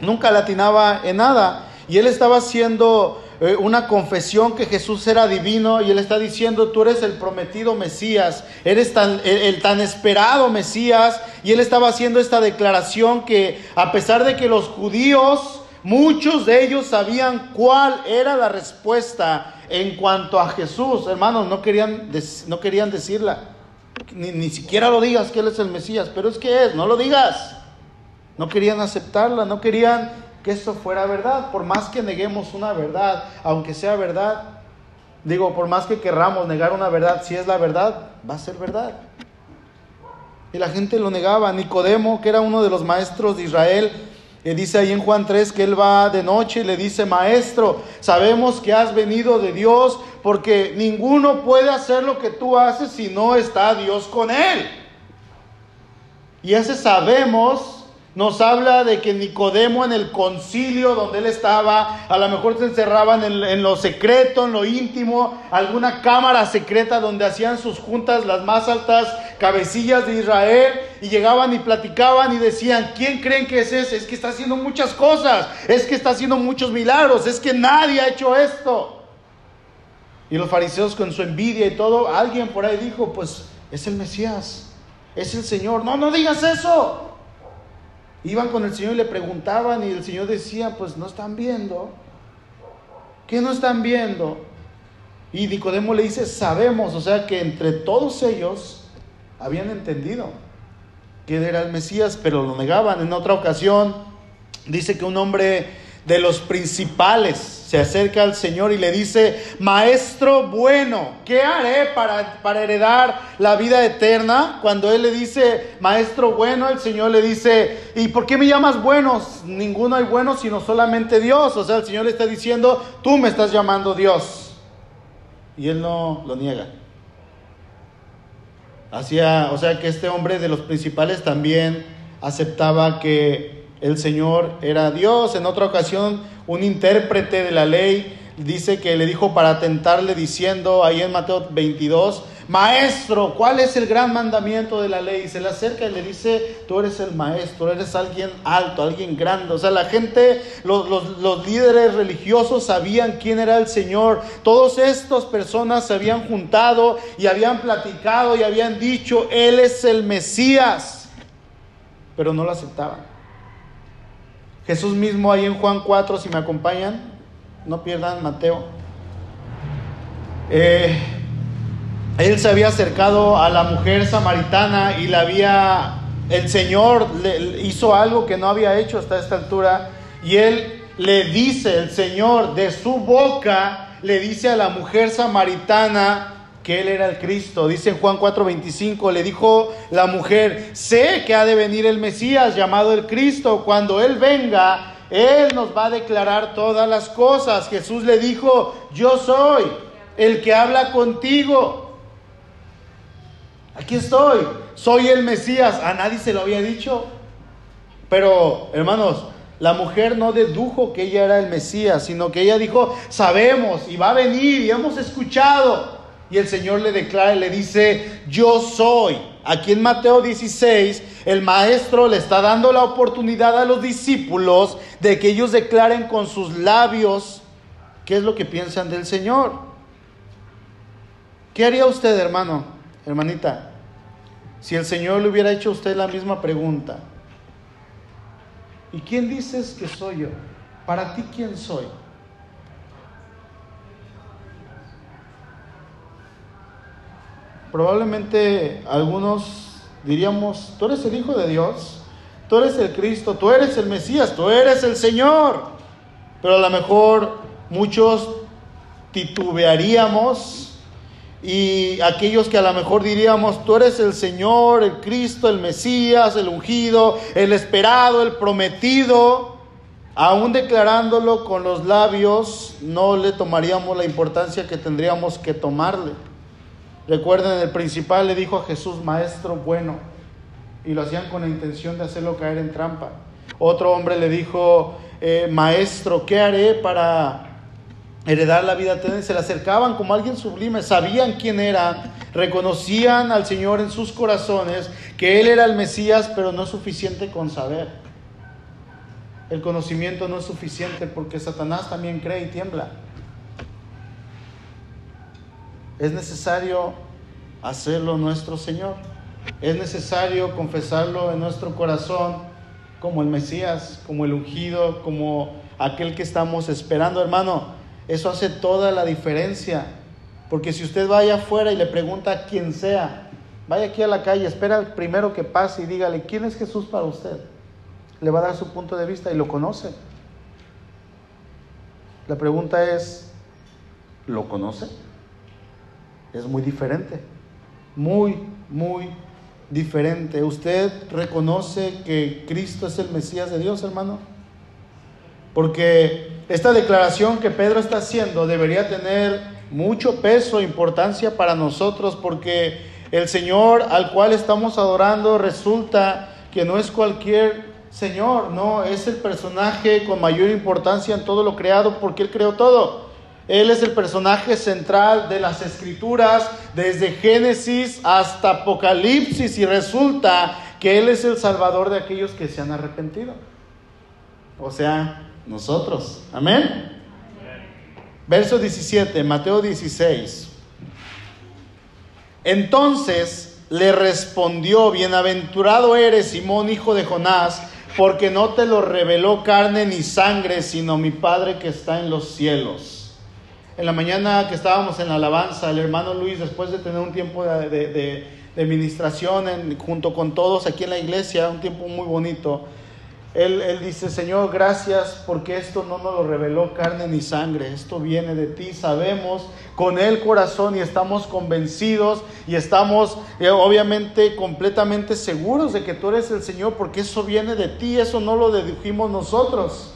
[SPEAKER 1] nunca latinaba en nada. Y él estaba haciendo eh, una confesión que Jesús era divino y él está diciendo, tú eres el prometido Mesías, eres tan, el, tan esperado Mesías. Y él estaba haciendo esta declaración que a pesar de que los judíos, muchos de ellos sabían cuál era la respuesta en cuanto a Jesús, hermanos, no querían, no querían decirla. Ni, ni siquiera lo digas que Él es el Mesías, pero es que es, no lo digas. No querían aceptarla, no querían que esto fuera verdad. Por más que neguemos una verdad, aunque sea verdad, digo, por más que querramos negar una verdad, si es la verdad, va a ser verdad. Y la gente lo negaba. Nicodemo, que era uno de los maestros de Israel, le dice ahí en Juan 3 que él va de noche y le dice, maestro, sabemos que has venido de Dios porque ninguno puede hacer lo que tú haces si no está Dios con él. Y ese sabemos nos habla de que Nicodemo en el concilio donde él estaba, a lo mejor se encerraban en, lo secreto, en lo íntimo, alguna cámara secreta donde hacían sus juntas las más altas cabecillas de Israel y llegaban y platicaban y decían, ¿quién creen que es ese? Es que está haciendo muchas cosas, es que está haciendo muchos milagros, es que nadie ha hecho esto. Y los fariseos con su envidia y todo, alguien por ahí dijo, pues es el Mesías, es el Señor. No, no digas eso. Iban con el Señor y le preguntaban y el Señor decía, pues no están viendo. ¿Qué no están viendo? Y Nicodemo le dice, sabemos, o sea que entre todos ellos habían entendido que era el Mesías, pero lo negaban. En otra ocasión dice que un hombre de los principales se acerca al Señor y le dice, Maestro bueno, ¿qué haré para, para heredar la vida eterna? Cuando él le dice, Maestro bueno, el Señor le dice, ¿y por qué me llamas bueno? Ninguno hay bueno sino solamente Dios. O sea, el Señor le está diciendo, tú me estás llamando Dios. Y él no lo niega. Hacía, o sea que este hombre de los principales también aceptaba que el Señor era Dios. En otra ocasión, un intérprete de la ley dice que le dijo para tentarle diciendo ahí en Mateo 22, maestro, ¿cuál es el gran mandamiento de la ley? Y se le acerca y le dice, tú eres el maestro, eres alguien alto, alguien grande. O sea, la gente, los, los líderes religiosos sabían quién era el Señor. Todas estas personas se habían juntado y habían platicado y habían dicho, Él es el Mesías, pero no lo aceptaban. Jesús mismo ahí en Juan 4, si me acompañan, no pierdan Mateo. Eh, él se había acercado a la mujer samaritana y la había, el Señor le hizo algo que no había hecho hasta esta altura y él le dice, el Señor de su boca le dice a la mujer samaritana que él era el Cristo. Dice Juan 4:25, le dijo la mujer, sé que ha de venir el Mesías llamado el Cristo, cuando él venga, él nos va a declarar todas las cosas. Jesús le dijo, yo soy el que habla contigo. Aquí estoy, soy el Mesías. A nadie se lo había dicho. Pero, hermanos, la mujer no dedujo que ella era el Mesías, sino que ella dijo, sabemos y va a venir y hemos escuchado. Y el Señor le declara y le dice, yo soy. Aquí en Mateo 16, el maestro le está dando la oportunidad a los discípulos de que ellos declaren con sus labios qué es lo que piensan del Señor. ¿Qué haría usted, hermano, hermanita? Si el Señor le hubiera hecho a usted la misma pregunta, ¿y quién dices que soy yo? Para ti, ¿quién soy? Probablemente algunos diríamos, tú eres el Hijo de Dios, tú eres el Cristo, tú eres el Mesías, tú eres el Señor. Pero a lo mejor muchos titubearíamos y aquellos que a lo mejor diríamos, tú eres el Señor, el Cristo, el Mesías, el ungido, el esperado, el prometido, aún declarándolo con los labios, no le tomaríamos la importancia que tendríamos que tomarle. Recuerden, el principal le dijo a Jesús, Maestro bueno, y lo hacían con la intención de hacerlo caer en trampa. Otro hombre le dijo, eh, Maestro, ¿qué haré para heredar la vida eterna. Se le acercaban como alguien sublime, sabían quién era, reconocían al Señor en sus corazones, que Él era el Mesías, pero no es suficiente con saber. El conocimiento no es suficiente porque Satanás también cree y tiembla. Es necesario hacerlo nuestro Señor. Es necesario confesarlo en nuestro corazón como el Mesías, como el ungido, como aquel que estamos esperando, hermano. Eso hace toda la diferencia. Porque si usted vaya afuera y le pregunta a quien sea, vaya aquí a la calle, espera el primero que pase y dígale, ¿quién es Jesús para usted? Le va a dar su punto de vista y lo conoce. La pregunta es, ¿lo conoce? Es muy diferente. Muy, muy diferente. ¿Usted reconoce que Cristo es el Mesías de Dios, hermano? Porque esta declaración que Pedro está haciendo debería tener mucho peso e importancia para nosotros porque el Señor al cual estamos adorando resulta que no es cualquier Señor, no, es el personaje con mayor importancia en todo lo creado porque Él creó todo. Él es el personaje central de las escrituras desde Génesis hasta Apocalipsis y resulta que Él es el salvador de aquellos que se han arrepentido. O sea, nosotros. Amén. Verso 17, Mateo 16. Entonces le respondió, bienaventurado eres Simón, hijo de Jonás, porque no te lo reveló carne ni sangre, sino mi Padre que está en los cielos. En la mañana que estábamos en la alabanza, el hermano Luis, después de tener un tiempo de, de, de, administración junto con todos aquí en la iglesia, un tiempo muy bonito, él, dice, Señor, gracias porque esto no nos lo reveló carne ni sangre, esto viene de ti, sabemos con el corazón y estamos convencidos y estamos eh, obviamente completamente seguros de que tú eres el Señor porque eso viene de ti, eso no lo dedujimos nosotros.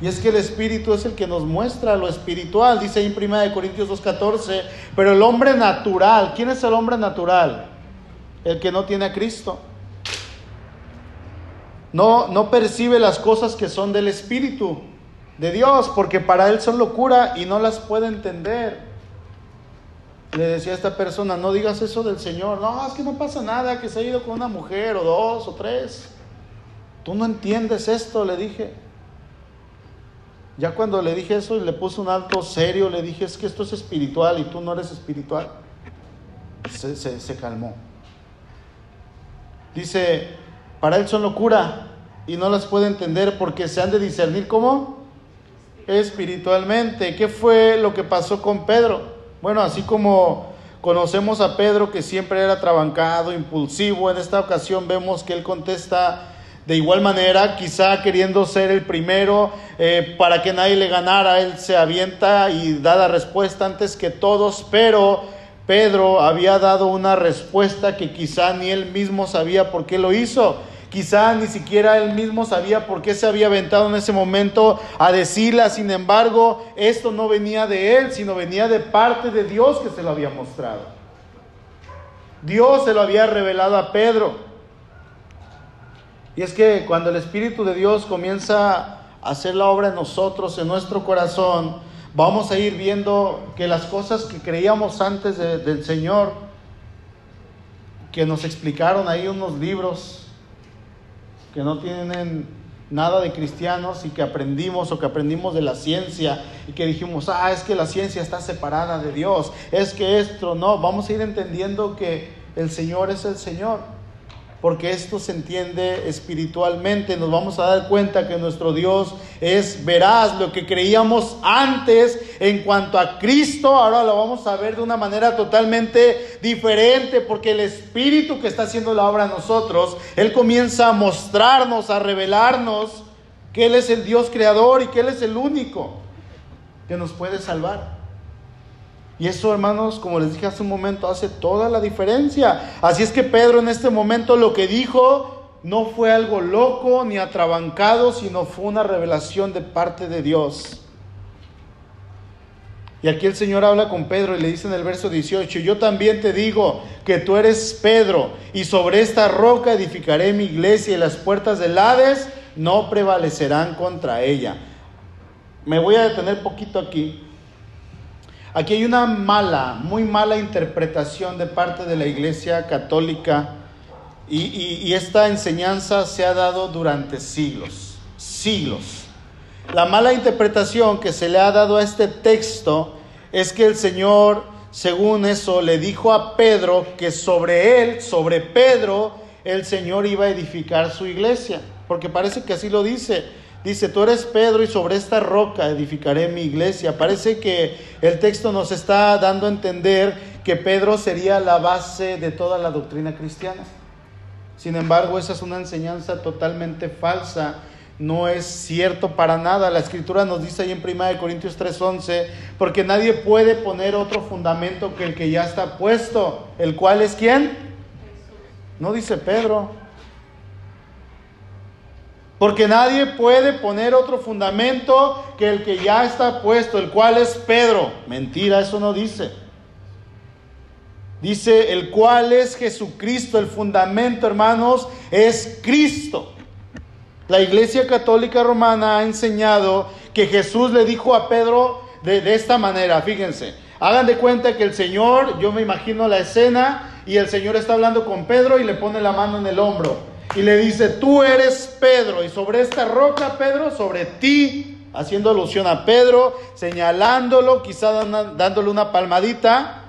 [SPEAKER 1] Y es que el Espíritu es el que nos muestra lo espiritual, dice ahí en 1 Corintios 2.14, pero el hombre natural, ¿quién es el hombre natural? El que no tiene a Cristo. No, no percibe las cosas que son del Espíritu de Dios, porque para él son locura y no las puede entender. Le decía a esta persona, no digas eso del Señor. No, es que no pasa nada, que se ha ido con una mujer o dos o tres. Tú no entiendes esto, le dije. Ya cuando le dije eso y le puse un alto serio, le dije, es que esto es espiritual y tú no eres espiritual. Se, calmó. Dice, para él son locura y no las puede entender porque se han de discernir como espiritualmente. ¿Qué fue lo que pasó con Pedro? Bueno, así como Conocemos a Pedro que siempre era trabancado, impulsivo. En esta ocasión vemos que él contesta de igual manera, quizá queriendo ser el primero eh, para que nadie le ganara, él se avienta y da la respuesta antes que todos, pero Pedro había dado una respuesta que quizá ni él mismo sabía por qué lo hizo. Quizá ni siquiera él mismo sabía por qué se había aventado en ese momento a decirla. Sin embargo, esto no venía de él, sino venía de parte de Dios que se lo había mostrado. Dios se lo había revelado a Pedro. Y es que cuando el Espíritu de Dios comienza a hacer la obra en nosotros, en nuestro corazón, vamos a ir viendo que las cosas que creíamos antes del Señor, que nos explicaron ahí unos libros que no tienen nada de cristianos y que aprendimos o que aprendimos de la ciencia y que dijimos, ah, es que la ciencia está separada de Dios, es que esto no, vamos a ir entendiendo que el Señor es el Señor porque esto se entiende espiritualmente. Nos vamos a dar cuenta que nuestro Dios es veraz. Lo que creíamos antes en cuanto a Cristo, ahora lo vamos a ver de una manera totalmente diferente, porque el Espíritu que está haciendo la obra en nosotros, Él comienza a mostrarnos, a revelarnos que Él es el Dios creador y que Él es el único que nos puede salvar. Y eso, hermanos, como les dije hace un momento, hace toda la diferencia. Así es que Pedro en este momento lo que dijo no fue algo loco ni atrabancado, sino fue una revelación de parte de Dios. Y aquí el Señor habla con Pedro y le dice en el verso 18, yo también te digo que tú eres Pedro y sobre esta roca edificaré mi iglesia y las puertas del Hades no prevalecerán contra ella. Me voy a detener poquito aquí Aquí hay una mala, muy mala interpretación de parte de la Iglesia Católica y, esta enseñanza se ha dado durante siglos, siglos. La mala interpretación que se le ha dado a este texto es que el Señor, según eso, le dijo a Pedro que sobre él, sobre Pedro, el Señor iba a edificar su iglesia, porque parece que así lo dice. Dice, tú eres Pedro y sobre esta roca edificaré mi iglesia. Parece que el texto nos está dando a entender que Pedro sería la base de toda la doctrina cristiana. Sin embargo, esa es una enseñanza totalmente falsa. No es cierto para nada. La escritura nos dice ahí en 1 Corintios 3:11, porque nadie puede poner otro fundamento que el que ya está puesto, el cual es quién? No dice Pedro. Porque nadie puede poner otro fundamento que el que ya está puesto, el cual es Pedro. Mentira, eso no dice. Dice el cual es Jesucristo. El fundamento, hermanos, es Cristo. La Iglesia Católica Romana ha enseñado que Jesús le dijo a Pedro de, esta manera. Fíjense, hagan de cuenta que el Señor, yo me imagino la escena, y el Señor está hablando con Pedro y le pone la mano en el hombro y le dice, tú eres Pedro, y sobre esta roca, Pedro, sobre ti, haciendo alusión a Pedro, señalándolo, quizá dándole una palmadita,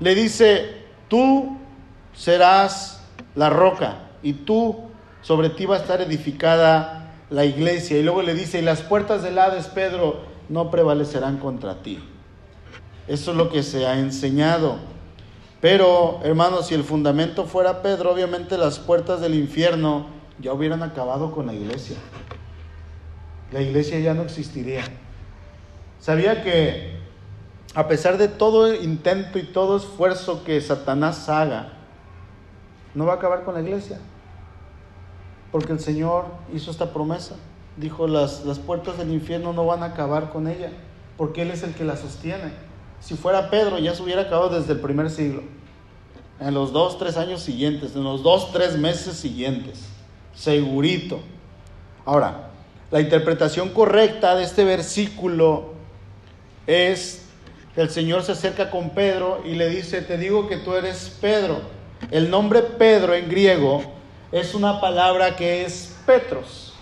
[SPEAKER 1] le dice, tú serás la roca, y tú, sobre ti va a estar edificada la iglesia. Y luego le dice, y las puertas del Hades, Pedro, no prevalecerán contra ti. Eso es lo que se ha enseñado. Pero, hermanos, si el fundamento fuera Pedro, obviamente las puertas del infierno ya hubieran acabado con la iglesia. La iglesia ya no existiría. Sabía que a pesar de todo intento y todo esfuerzo que Satanás haga, no va a acabar con la iglesia. Porque el Señor hizo esta promesa. Dijo, las, las puertas del infierno no van a acabar con ella, porque Él es el que la sostiene. Si fuera Pedro, ya se hubiera acabado desde el primer siglo. En los dos, tres años siguientes, en los dos, tres meses siguientes. Segurito. Ahora, la interpretación correcta de este versículo es que el Señor se acerca con Pedro y le dice, te digo que tú eres Pedro. El nombre Pedro en griego es una palabra que es Petros.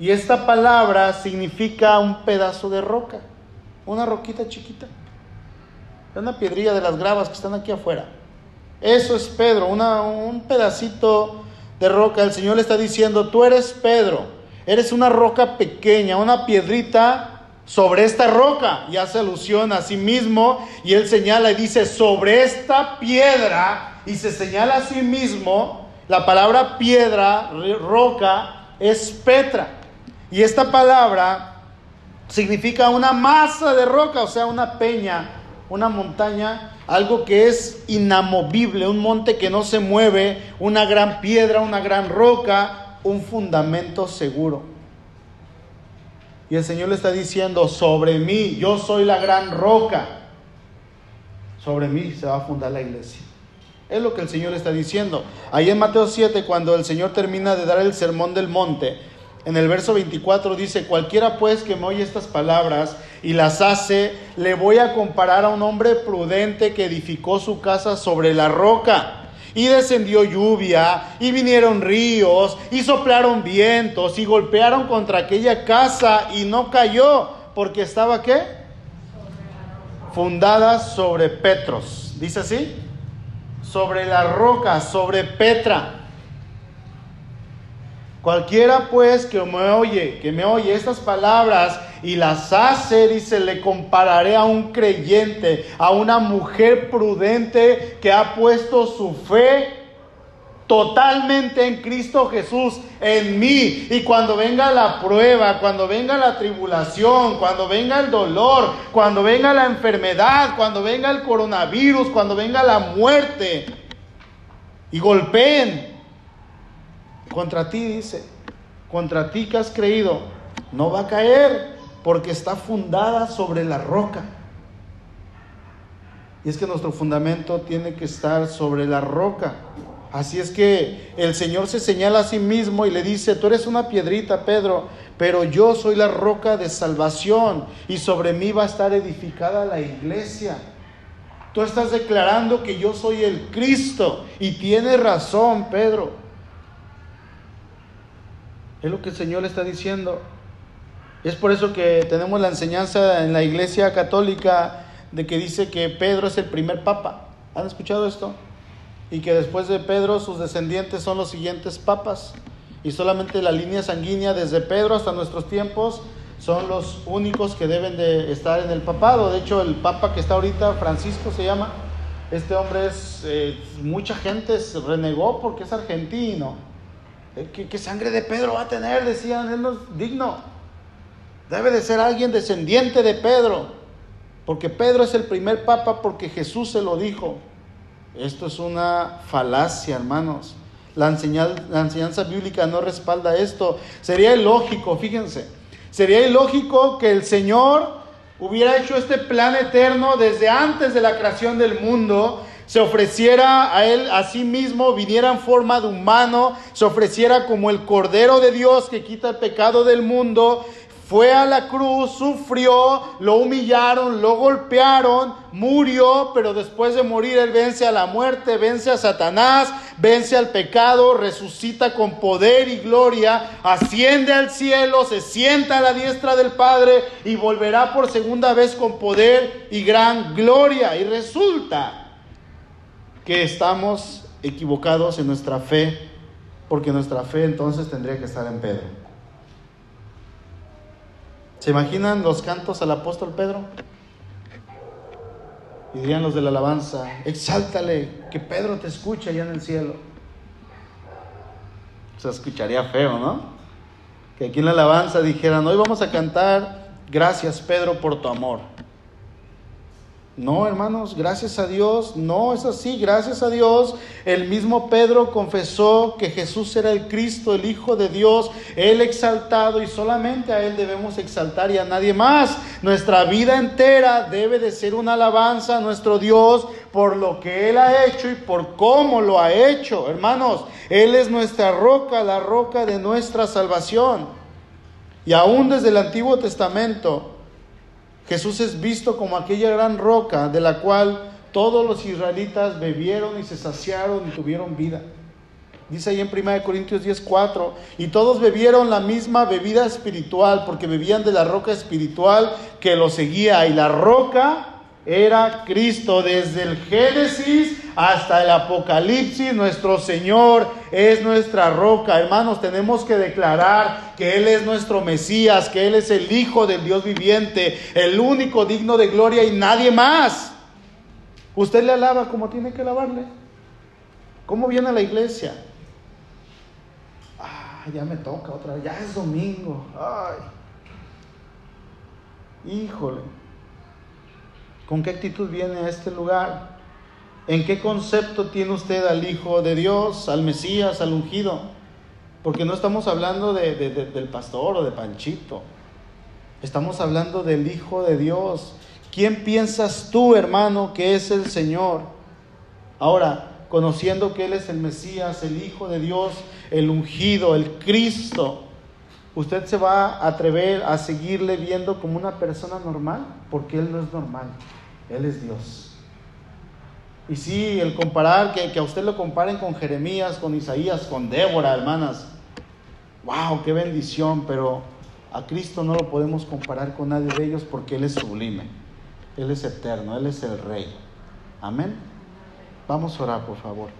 [SPEAKER 1] Y esta palabra significa un pedazo de roca, una roquita chiquita. Es una piedrilla de las gravas que están aquí afuera. Eso es Pedro, un pedacito de roca. El Señor le está diciendo, tú eres Pedro, eres una roca pequeña, una piedrita sobre esta roca, y hace alusión a sí mismo, y él señala y dice, sobre esta piedra, y se señala a sí mismo, la palabra piedra, roca, es Petra. Y esta palabra significa una masa de roca, o sea, una peña, una montaña, algo que es inamovible, un monte que no se mueve, una gran piedra, una gran roca, un fundamento seguro. Y el Señor le está diciendo, sobre mí, yo soy la gran roca, sobre mí se va a fundar la iglesia. Es lo que el Señor le está diciendo. Ahí en Mateo 7, cuando el Señor termina de dar el sermón del monte, en el verso 24 dice, cualquiera pues que me oye estas palabras y las hace, le voy a comparar a un hombre prudente que edificó su casa sobre la roca. Y descendió lluvia, y vinieron ríos, y soplaron vientos, y golpearon contra aquella casa, y no cayó, porque estaba qué? Fundada sobre Petros. ¿Dice así? Sobre la roca, sobre Petra. Cualquiera pues que me oye, que me oye estas palabras y las hace, dice, le compararé a un creyente, a una mujer prudente que ha puesto su fe totalmente en Cristo Jesús, en mí. Y cuando venga la prueba, cuando venga la tribulación, cuando venga el dolor, cuando venga la enfermedad, cuando venga el coronavirus, cuando venga la muerte, y golpeen contra ti, dice, contra ti que has creído, no va a caer porque está fundada sobre la roca. Y es que nuestro fundamento tiene que estar sobre la roca. Así es que el Señor se señala a sí mismo y le dice, tú eres una piedrita, Pedro, pero yo soy la roca de salvación y sobre mí va a estar edificada la iglesia. Tú estás declarando que yo soy el Cristo y tienes razón, Pedro. Es lo que el Señor está diciendo. Es por eso que tenemos la enseñanza en la iglesia católica de que dice que Pedro es el primer papa. ¿Han escuchado esto? Y que después de Pedro sus descendientes son los siguientes papas. Y solamente la línea sanguínea desde Pedro hasta nuestros tiempos son los únicos que deben de estar en el papado. De hecho, el papa que está ahorita, Francisco se llama, este hombre es, eh, mucha gente se renegó porque es argentino eh, ¿Qué, sangre de Pedro va a tener? Decían, él es digno. Debe de ser alguien descendiente de Pedro, porque Pedro es el primer papa porque Jesús se lo dijo. Esto es una falacia, hermanos. La enseñanza bíblica no respalda esto. Sería ilógico, fíjense, sería ilógico que el Señor hubiera hecho este plan eterno desde antes de la creación del mundo se ofreciera a él a sí mismo, viniera en forma de humano, se ofreciera como el Cordero de Dios que quita el pecado del mundo, fue a la cruz, sufrió, lo humillaron, lo golpearon, murió, pero después de morir él vence a la muerte, vence a Satanás, vence al pecado, resucita con poder y gloria, asciende al cielo, se sienta a la diestra del Padre y volverá por segunda vez con poder y gran gloria. Y resulta que estamos equivocados en nuestra fe, porque nuestra fe entonces tendría que estar en Pedro. ¿Se imaginan los cantos al apóstol Pedro? Y dirían los de la alabanza, exáltale, que Pedro te escucha allá en el cielo. Se escucharía feo, ¿no? Que aquí en la alabanza dijeran, hoy vamos a cantar, gracias Pedro por tu amor. No, hermanos, gracias a Dios, no es así, gracias a Dios. El mismo Pedro confesó que Jesús era el Cristo, el Hijo de Dios, Él exaltado y solamente a Él debemos exaltar y a nadie más. Nuestra vida entera debe de ser una alabanza a nuestro Dios por lo que Él ha hecho y por cómo lo ha hecho. Hermanos, Él es nuestra roca, la roca de nuestra salvación. Y aún desde el Antiguo Testamento, Jesús es visto como aquella gran roca de la cual todos los israelitas bebieron y se saciaron y tuvieron vida. Dice ahí en 1 Corintios 10:4, y todos bebieron la misma bebida espiritual porque bebían de la roca espiritual que los seguía y la roca era Cristo. Desde el Génesis hasta el Apocalipsis, nuestro Señor es nuestra roca. Hermanos, tenemos que declarar que Él es nuestro Mesías, que Él es el Hijo del Dios viviente, el único digno de gloria y nadie más. Usted le alaba como tiene que alabarle. ¿Cómo viene a la iglesia? Ah, ya me toca otra vez, ya es domingo. Ay. Híjole. ¿Con qué actitud viene a este lugar? ¿En qué concepto tiene usted al Hijo de Dios, al Mesías, al ungido? Porque no estamos hablando de, del pastor o de Panchito. Estamos hablando del Hijo de Dios. ¿Quién piensas tú, hermano, que es el Señor? Ahora, conociendo que Él es el Mesías, el Hijo de Dios, el ungido, el Cristo, ¿usted se va a atrever a seguirle viendo como una persona normal? Porque Él no es normal. Él es Dios. Y sí, el comparar, que, a usted lo comparen con Jeremías, con Isaías, con Débora, hermanas. ¡Wow! ¡Qué bendición! Pero a Cristo no lo podemos comparar con nadie de ellos porque Él es sublime. Él es eterno, Él es el Rey. Amén. Vamos a orar, por favor.